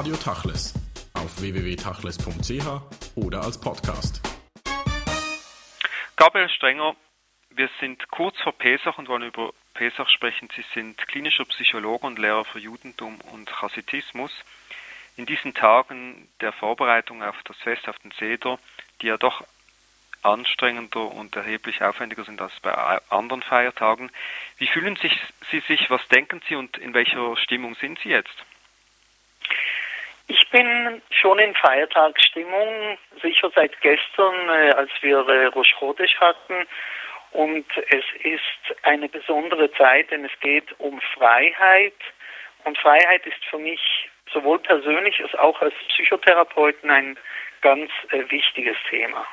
Radio Tachles auf www.tachles.ch oder als Podcast. Gabriel Strenger, wir sind kurz vor Pesach und wollen über Pesach sprechen. Sie sind klinischer Psychologe und Lehrer für Judentum und Chassitismus. In diesen Tagen der Vorbereitung auf das Fest, auf den Seder, die ja doch anstrengender und erheblich aufwendiger sind als bei anderen Feiertagen. Wie fühlen Sie sich, was denken Sie und in welcher Stimmung sind Sie jetzt? Ich bin schon in Feiertagsstimmung, sicher seit gestern, äh, als wir äh, Rosh Chodesh hatten. Und es ist eine besondere Zeit, denn es geht um Freiheit. Und Freiheit ist für mich sowohl persönlich als auch als Psychotherapeuten ein ganz äh, wichtiges Thema.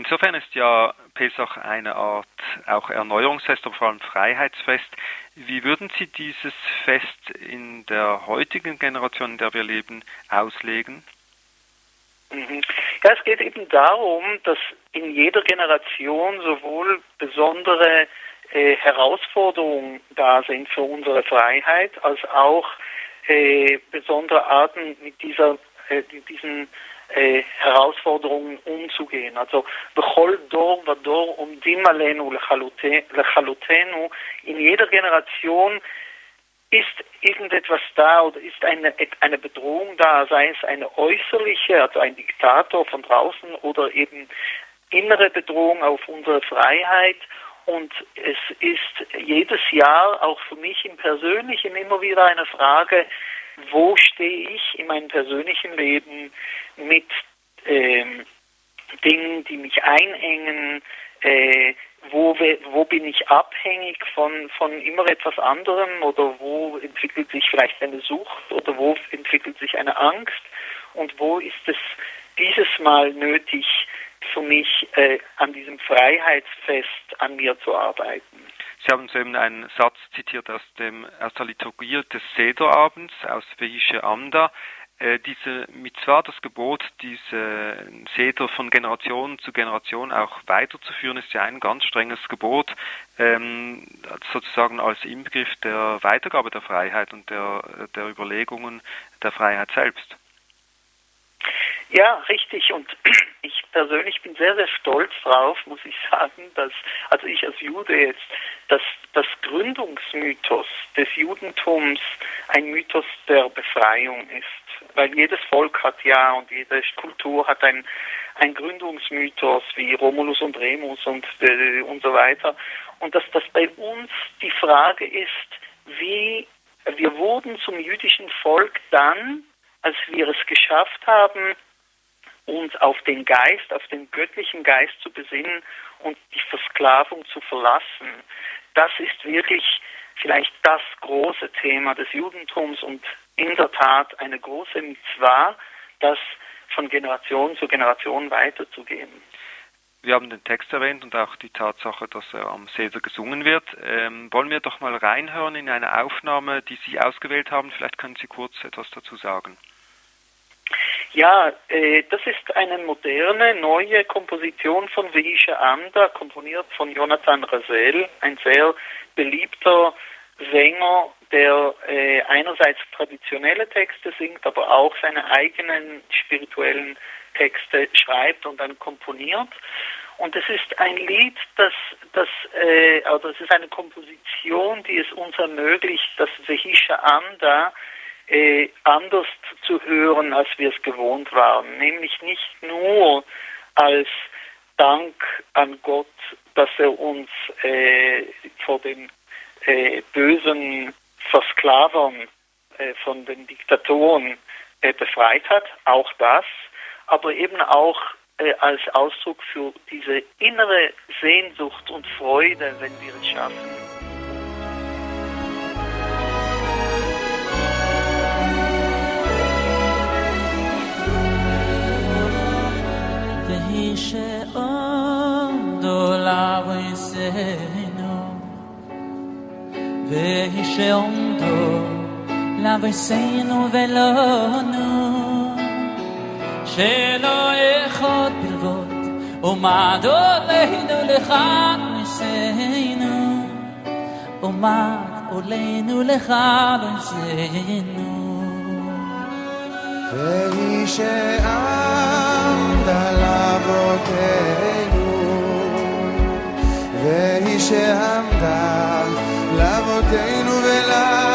Insofern ist ja Pesach eine Art auch Erneuerungsfest, aber vor allem Freiheitsfest. Wie würden Sie dieses Fest in der heutigen Generation, in der wir leben, auslegen? Mhm. Ja, es geht eben darum, dass in jeder Generation sowohl besondere äh, Herausforderungen da sind für unsere Freiheit, als auch äh, besondere Arten mit dieser, äh, diesen äh, Herausforderungen umzugehen. Also bechol dor vador umdim alenu lechalutenu. In jeder Generation ist irgendetwas da oder ist eine, eine Bedrohung da, sei es eine äußerliche, also ein Diktator von draußen oder eben innere Bedrohung auf unsere Freiheit. Und es ist jedes Jahr auch für mich im Persönlichen immer wieder eine Frage, wo stehe ich in meinem persönlichen Leben mit ähm, Dingen, die mich einengen, äh, wo, wo bin ich abhängig von, von immer etwas anderem oder wo entwickelt sich vielleicht eine Sucht oder wo entwickelt sich eine Angst und wo ist es dieses Mal nötig für mich äh, an diesem Freiheitsfest an mir zu arbeiten. Sie haben soeben einen Satz zitiert aus, dem, aus der Liturgie des Sederabends aus Vehische Amda. Äh, diese Mitzvah, das Gebot, diese Seder von Generation zu Generation auch weiterzuführen, ist ja ein ganz strenges Gebot, ähm, sozusagen als Inbegriff der Weitergabe der Freiheit und der, der Überlegungen der Freiheit selbst. Ja, richtig. Und ich persönlich bin sehr, sehr stolz drauf, muss ich sagen, dass, also ich als Jude jetzt, dass das Gründungsmythos des Judentums ein Mythos der Befreiung ist. Weil jedes Volk hat ja und jede Kultur hat ein, ein Gründungsmythos wie Romulus und Remus und, äh, und so weiter. Und dass das bei uns die Frage ist, wie wir wurden zum jüdischen Volk dann, als wir es geschafft haben, uns auf den Geist, auf den göttlichen Geist zu besinnen und die Versklavung zu verlassen. Das ist wirklich vielleicht das große Thema des Judentums und in der Tat eine große Mitzvah, das von Generation zu Generation weiterzugeben. Wir haben den Text erwähnt und auch die Tatsache, dass er am Seder gesungen wird. Ähm, wollen wir doch mal reinhören in eine Aufnahme, die Sie ausgewählt haben. Vielleicht können Sie kurz etwas dazu sagen. Ja, äh, das ist eine moderne, neue Komposition von Vehisha Amda, komponiert von Jonathan Razel, ein sehr beliebter Sänger, der äh, einerseits traditionelle Texte singt, aber auch seine eigenen spirituellen Texte schreibt und dann komponiert. Und es ist ein Lied, das, das äh, oder es ist eine Komposition, die es uns ermöglicht, das Vehisha Amda äh, anders zu hören, als wir es gewohnt waren. Nämlich nicht nur als Dank an Gott, dass er uns äh, vor den äh, bösen Versklavern von den Diktatoren befreit hat, auch das, aber eben auch als Ausdruck für diese innere Sehnsucht und Freude, wenn wir es schaffen, שעומדו לבויסנו ולנו שלא יכול בלבוד ומד עולנו לך נשינו ומד עולנו לך נשינו והיא שעמדה לאבותינו, והיא שעמדה לאבותינו ולאבותינו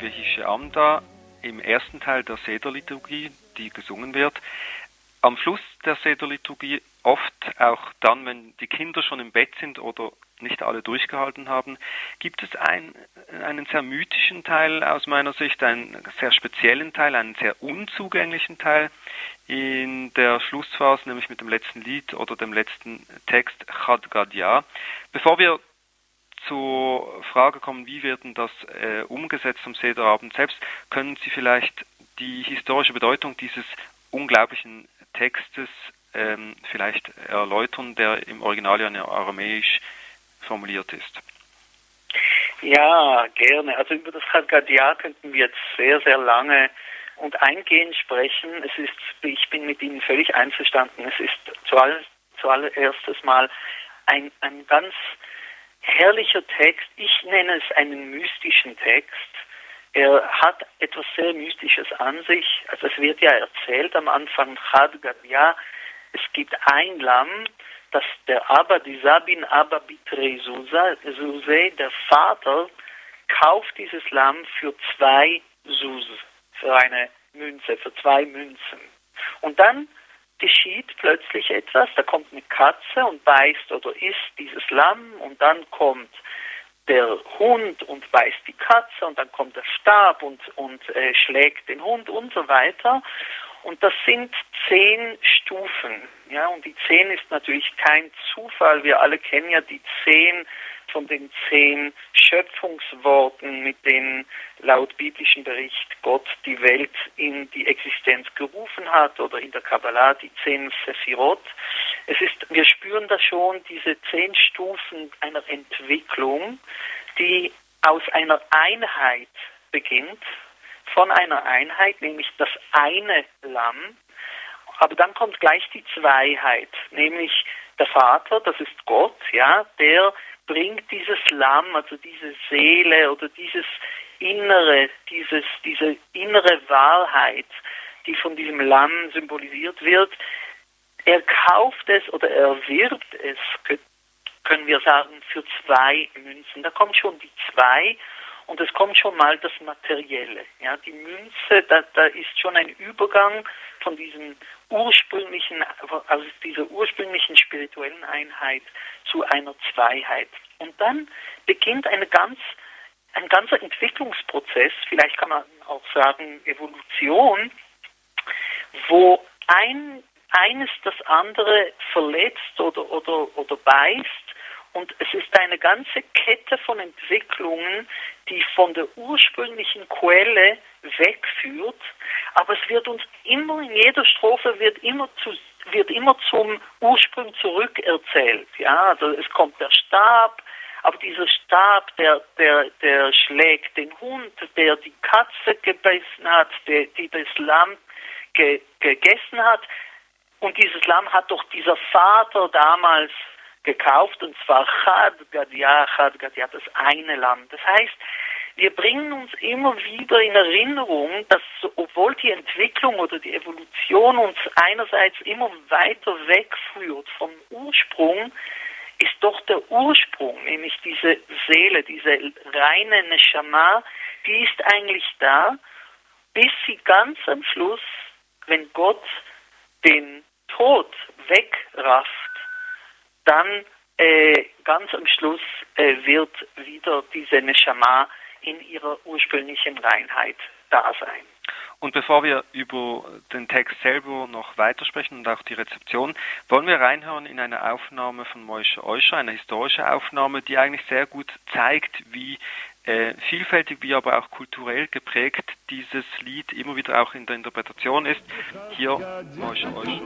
Birchische Amda im ersten Teil der Sederliturgie, die gesungen wird. Am Schluss der Sederliturgie, oft auch dann, wenn die Kinder schon im Bett sind oder nicht alle durchgehalten haben, gibt es ein, einen sehr mythischen Teil aus meiner Sicht, einen sehr speziellen Teil, einen sehr unzugänglichen Teil in der Schlussphase, nämlich mit dem letzten Lied oder dem letzten Text Chad Gadia. Bevor wir zur Frage kommen, wie wird denn das äh, umgesetzt am Sederabend selbst, können Sie vielleicht die historische Bedeutung dieses unglaublichen Textes ähm, vielleicht erläutern, der im Original ja in aramäisch formuliert ist? Ja, gerne. Also über das Haggadah könnten wir jetzt sehr, sehr lange und eingehend sprechen. Es ist, ich bin mit Ihnen völlig einverstanden. Es ist zuall, zuallererstes Mal ein, ein ganz herrlicher Text. Ich nenne es einen mystischen Text. Er hat etwas sehr Mystisches an sich. Also es wird ja erzählt am Anfang Chad Gadia. Es gibt ein Lamm, dass der Abba, die Sabin Abba Bitre Suse, der Vater, kauft dieses Lamm für zwei Sus, für eine Münze, für zwei Münzen. Und dann geschieht plötzlich etwas, da kommt eine Katze und beißt oder isst dieses Lamm und dann kommt der Hund und beißt die Katze und dann kommt der Stab und, und äh, schlägt den Hund und so weiter. Und das sind zehn Stufen. Ja, und die zehn ist natürlich kein Zufall. Wir alle kennen ja die zehn von den zehn Schöpfungsworten, mit denen laut biblischen Bericht Gott die Welt in die Existenz gerufen hat oder in der Kabbalah die zehn Sephirot. Es ist, wir spüren da schon diese zehn Stufen einer Entwicklung, die aus einer Einheit beginnt, von einer Einheit, nämlich das eine Lamm, aber dann kommt gleich die Zweiheit, nämlich der Vater, das ist Gott, ja, der bringt dieses Lamm, also diese Seele oder dieses Innere, dieses, diese innere Wahrheit, die von diesem Lamm symbolisiert wird, er kauft es oder er wirbt es, können wir sagen, für zwei Münzen. Da kommt schon die zwei und es kommt schon mal das Materielle. Ja, die Münze, da, da ist schon ein Übergang von diesem ursprünglichen, also dieser ursprünglichen spirituellen Einheit zu einer Zweiheit. Und dann beginnt eine ganz, ein ganzer Entwicklungsprozess, vielleicht kann man auch sagen Evolution, wo ein, eines das andere verletzt oder, oder, oder beißt und es ist eine ganze Kette von Entwicklungen, die von der ursprünglichen Quelle wegführt, aber es wird uns immer in jeder Strophe wird immer zu wird immer zum Ursprung zurückerzählt. Ja, also es kommt der Stab, aber dieser Stab, der, der, der schlägt den Hund, der die Katze gebissen hat, der, die das Lamm ge, gegessen hat. Und dieses Lamm hat doch dieser Vater damals gekauft, und zwar Chad Gadia, Chad Gadia, das eine Lamm. Das heißt, wir bringen uns immer wieder in Erinnerung, dass obwohl die Entwicklung oder die Evolution uns einerseits immer weiter wegführt vom Ursprung, ist doch der Ursprung, nämlich diese Seele, diese reine Neshama, die ist eigentlich da bis sie ganz am Schluss, wenn Gott den Tod wegrafft, dann äh, ganz am Schluss äh, wird wieder diese Neshama in ihrer ursprünglichen Reinheit da sein. Und bevor wir über den Text selber noch weitersprechen und auch die Rezeption, wollen wir reinhören in eine Aufnahme von Moishe Euscher, eine historische Aufnahme, die eigentlich sehr gut zeigt, wie äh, vielfältig wie aber auch kulturell geprägt dieses Lied immer wieder auch in der Interpretation ist. Hier Moishe Euscher.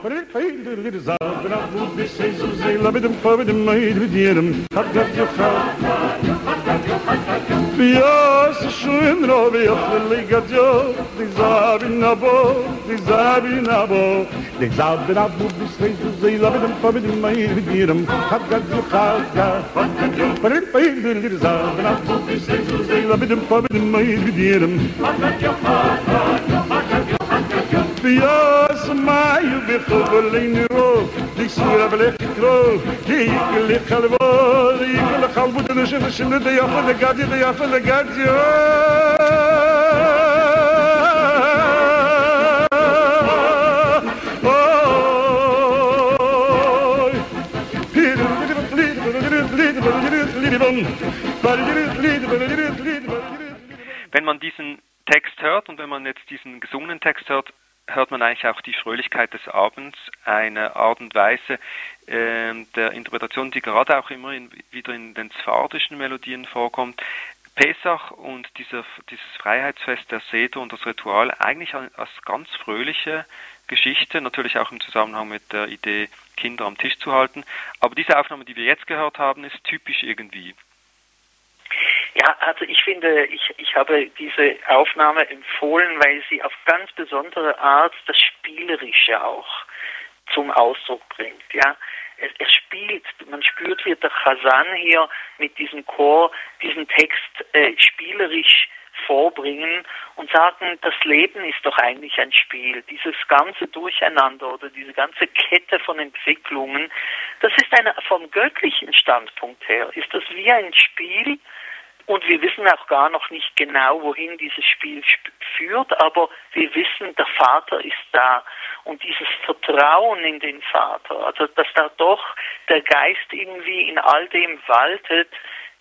Bias schön robe auf ligat jo, di zabin abo, di zabin abo, di zabin abo bis rein zu sei zabin fabin mei direm, hab gad zu khalka, hab gad jo, per pei dir zabin abo bis rein zu sei zabin fabin mei direm, hab gad jo khalka, hab gad jo, hab gad jo. Bias mai bi kli khalbo de shef shef de yafa de gadi de yafa de gadi Wenn man diesen Text hört und wenn man jetzt diesen gesungenen Text hört, hört man eigentlich auch die Fröhlichkeit des Abends, eine Art und Weise äh, der Interpretation, die gerade auch immer in, wieder in den sphardischen Melodien vorkommt. Pesach und dieser, dieses Freiheitsfest der Seder und das Ritual eigentlich als ganz fröhliche Geschichte, natürlich auch im Zusammenhang mit der Idee, Kinder am Tisch zu halten. Aber diese Aufnahme, die wir jetzt gehört haben, ist typisch irgendwie. Ja, also ich finde, ich, ich habe diese Aufnahme empfohlen, weil sie auf ganz besondere Art das Spielerische auch zum Ausdruck bringt. Ja, er, er spielt, man spürt, wie der Chazan hier mit diesem Chor diesen Text äh, spielerisch vorbringen und sagen, das Leben ist doch eigentlich ein Spiel. Dieses ganze Durcheinander oder diese ganze Kette von Entwicklungen, das ist eine, vom göttlichen Standpunkt her, ist das wie ein Spiel, und wir wissen auch gar noch nicht genau, wohin dieses Spiel führt, aber wir wissen, der Vater ist da. Und dieses Vertrauen in den Vater, also dass da doch der Geist irgendwie in all dem waltet,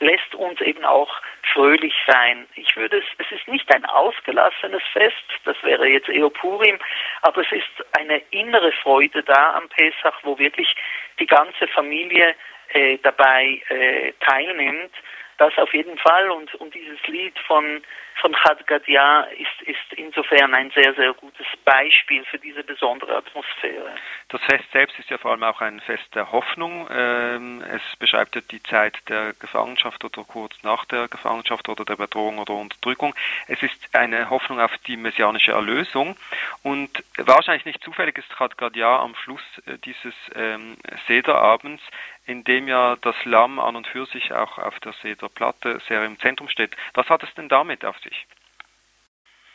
lässt uns eben auch fröhlich sein. Ich würde es, es ist nicht ein ausgelassenes Fest, das wäre jetzt eher Purim, aber es ist eine innere Freude da am Pesach, wo wirklich die ganze Familie äh, dabei äh, teilnimmt das auf jeden Fall und, und dieses Lied von, von Chad Gadia ist, ist insofern ein sehr, sehr gutes Beispiel für diese besondere Atmosphäre. Das Fest selbst ist ja vor allem auch ein Fest der Hoffnung. Ähm, es beschreibt ja die Zeit der Gefangenschaft oder kurz nach der Gefangenschaft oder der Bedrohung oder Unterdrückung. Es ist eine Hoffnung auf die messianische Erlösung und wahrscheinlich nicht zufällig ist Chad Gadia am Schluss äh, dieses ähm, Sederabends in dem ja das Lamm an und für sich auch auf der Sederplatte sehr im Zentrum steht. Was hat es denn damit auf sich?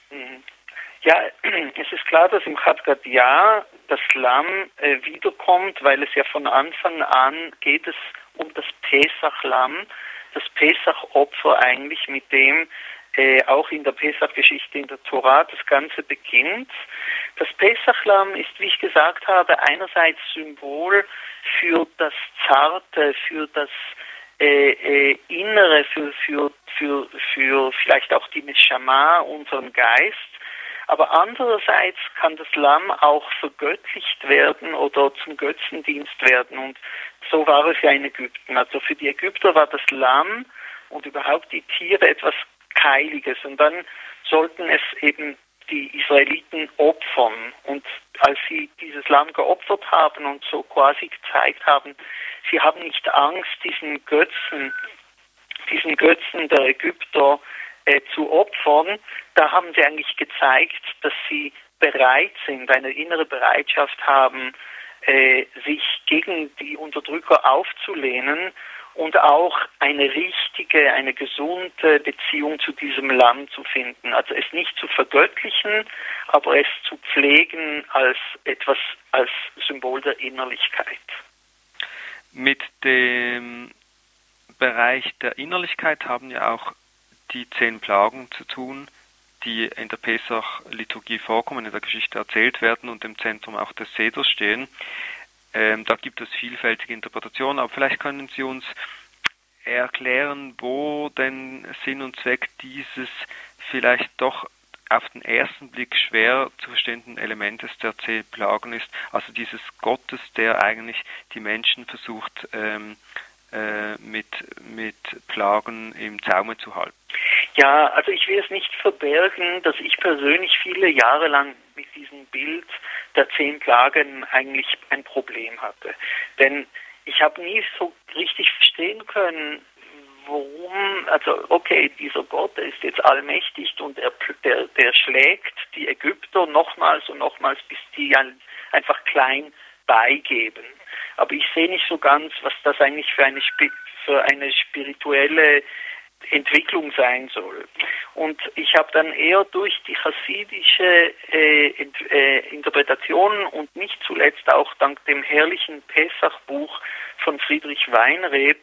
Mhm. Ja, es ist klar, dass im Chadgat Jahr das Lamm äh, wiederkommt, weil es ja von Anfang an geht es um das Pesach-Lamm, das Pesach-Opfer eigentlich, mit dem äh, auch in der Pesach-Geschichte in der Tora das Ganze beginnt. Das Pesach-Lamm ist, wie ich gesagt habe, einerseits Symbol für das Zarte, für das äh, äh, Innere, für, für, für, für vielleicht auch die Neshama, unseren Geist. Aber andererseits kann das Lamm auch vergöttlicht werden oder zum Götzendienst werden. Und so war es ja in Ägypten. Also für die Ägypter war das Lamm und überhaupt die Tiere etwas Heiliges. Und dann sollten es eben die Israeliten opfern. Und als sie dieses Lamm geopfert haben und so quasi gezeigt haben, sie haben nicht Angst, diesen Götzen, diesen Götzen der Ägypter äh, zu opfern, da haben sie eigentlich gezeigt, dass sie bereit sind, eine innere Bereitschaft haben, äh, sich gegen die Unterdrücker aufzulehnen und auch eine richtige, eine gesunde Beziehung zu diesem Land zu finden. Also es nicht zu vergöttlichen, aber es zu pflegen als etwas, als Symbol der Innerlichkeit. Mit dem Bereich der Innerlichkeit haben ja auch die zehn Plagen zu tun, die in der Pesach-Liturgie vorkommen, in der Geschichte erzählt werden und im Zentrum auch des Seders stehen. Ähm, da gibt es vielfältige Interpretationen, aber vielleicht können Sie uns erklären, wo denn Sinn und Zweck dieses vielleicht doch auf den ersten Blick schwer zu verstehenden Elementes der zehn Plagen ist, also dieses Gottes, der eigentlich die Menschen versucht ähm, äh, mit, mit Plagen im Zaume zu halten. Ja, also ich will es nicht verbergen, dass ich persönlich viele Jahre lang mit diesem Bild der zehn Plagen eigentlich ein Problem hatte. Denn ich habe nie so richtig verstehen können, warum, also okay, dieser Gott der ist jetzt allmächtig und er, der, der schlägt die Ägypter nochmals und nochmals, bis die einfach klein beigeben. Aber ich sehe nicht so ganz, was das eigentlich für eine, für eine spirituelle Entwicklung sein soll. Und ich habe dann eher durch die chassidische äh, äh, Interpretation und nicht zuletzt auch dank dem herrlichen Pessach-Buch von Friedrich Weinreb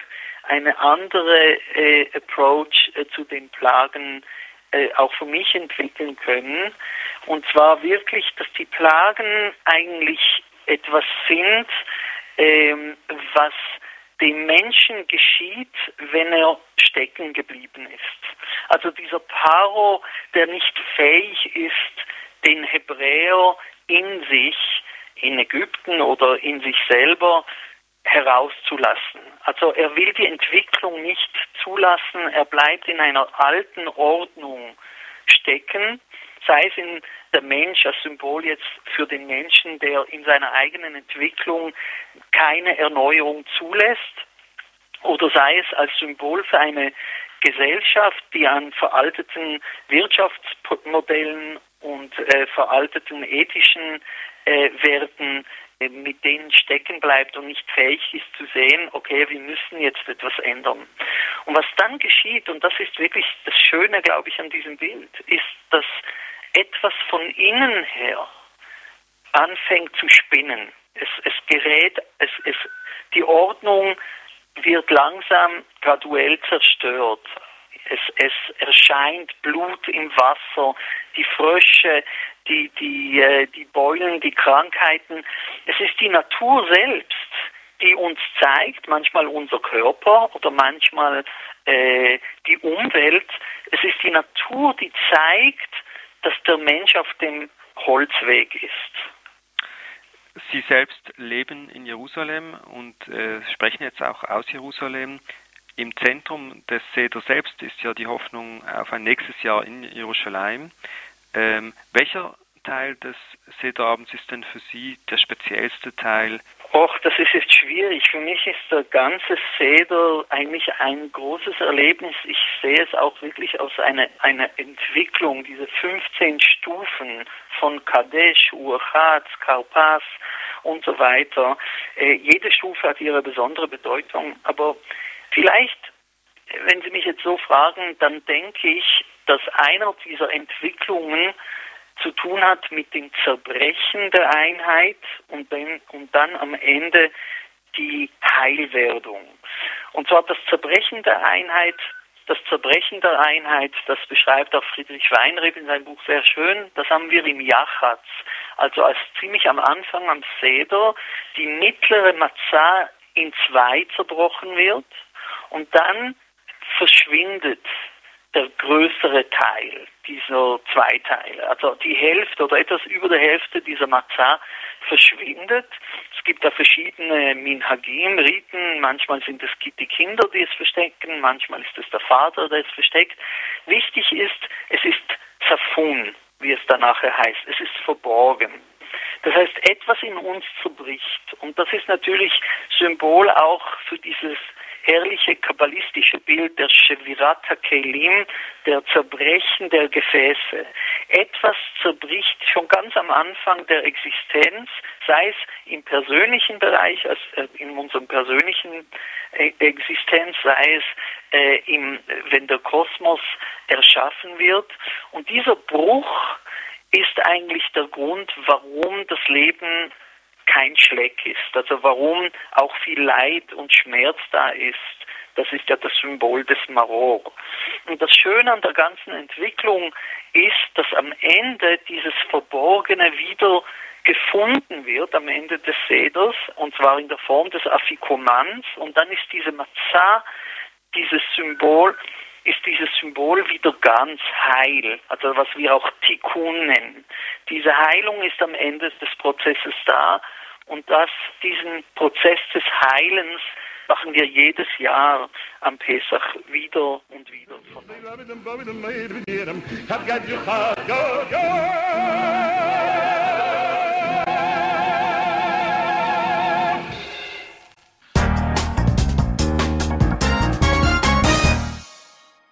eine andere äh, Approach äh, zu den Plagen äh, auch für mich entwickeln können. Und zwar wirklich, dass die Plagen eigentlich etwas sind, ähm, was dem Menschen geschieht, wenn er stecken geblieben ist. Also dieser Paro, der nicht fähig ist, den Hebräer in sich, in Ägypten oder in sich selber herauszulassen. Also er will die Entwicklung nicht zulassen, er bleibt in einer alten Ordnung stecken, sei es in der Mensch als Symbol jetzt für den Menschen, der in seiner eigenen Entwicklung keine Erneuerung zulässt, oder sei es als Symbol für eine Gesellschaft, die an veralteten Wirtschaftsmodellen und äh, veralteten ethischen äh, Werten äh, mit denen stecken bleibt und nicht fähig ist zu sehen, okay, wir müssen jetzt etwas ändern. Und was dann geschieht, und das ist wirklich das Schöne, glaube ich, an diesem Bild, ist, dass etwas von innen her anfängt zu spinnen. Es, es gerät, es, es, die Ordnung wird langsam graduell zerstört. Es, es erscheint Blut im Wasser, die Frösche, die, die, äh, die Beulen, die Krankheiten. Es ist die Natur selbst, die uns zeigt, manchmal unser Körper oder manchmal äh, die Umwelt. Es ist die Natur, die zeigt, dass der Mensch auf dem Holzweg ist. Sie selbst leben in Jerusalem und äh, sprechen jetzt auch aus Jerusalem. Im Zentrum des Seder selbst ist ja die Hoffnung auf ein nächstes Jahr in Jerusalem. Ähm, welcher Teil des Sederabends ist denn für Sie der speziellste Teil? Och, das ist jetzt schwierig. Für mich ist der ganze Seder eigentlich ein großes Erlebnis. Ich sehe es auch wirklich als eine, eine Entwicklung, diese 15 Stufen von Kadesh, Urchatz, Karpas und so weiter. Äh, jede Stufe hat ihre besondere Bedeutung, aber vielleicht, wenn Sie mich jetzt so fragen, dann denke ich, dass einer dieser Entwicklungen zu tun hat mit dem Zerbrechen der Einheit und dann, und dann am Ende die Heilwerdung. Und zwar das Zerbrechen der Einheit, das Zerbrechen der Einheit, das beschreibt auch Friedrich Weinreb in seinem Buch sehr schön, das haben wir im Jachatz, also als ziemlich am Anfang am Seder, die mittlere Matzah in zwei zerbrochen wird und dann verschwindet der größere Teil dieser zwei Teile. Also die Hälfte oder etwas über der Hälfte dieser Matzah verschwindet. Es gibt da verschiedene Minhagim, Riten. Manchmal sind es die Kinder, die es verstecken, manchmal ist es der Vater, der es versteckt. Wichtig ist, es ist Zafun, wie es da nachher heißt. Es ist verborgen. Das heißt, etwas in uns zerbricht. Und das ist natürlich Symbol auch für dieses herrliche kabbalistische Bild der Shevirata Kelim, der Zerbrechen der Gefäße. Etwas zerbricht schon ganz am Anfang der Existenz, sei es im persönlichen Bereich, also in unserem persönlichen äh, Existenz, sei es äh, im, wenn der Kosmos erschaffen wird. Und dieser Bruch ist eigentlich der Grund, warum das Leben kein Schleck ist. Also warum auch viel Leid und Schmerz da ist, das ist ja das Symbol des Maror. Und das Schöne an der ganzen Entwicklung ist, dass am Ende dieses Verborgene wieder gefunden wird, am Ende des Seders, und zwar in der Form des Afikomans. Und dann ist diese Matzah, dieses Symbol, ist dieses Symbol wieder ganz heil, also was wir auch Tikkun nennen. Diese Heilung ist am Ende des Prozesses da und das, diesen Prozess des Heilens machen wir jedes Jahr am Pesach wieder und wieder. Go,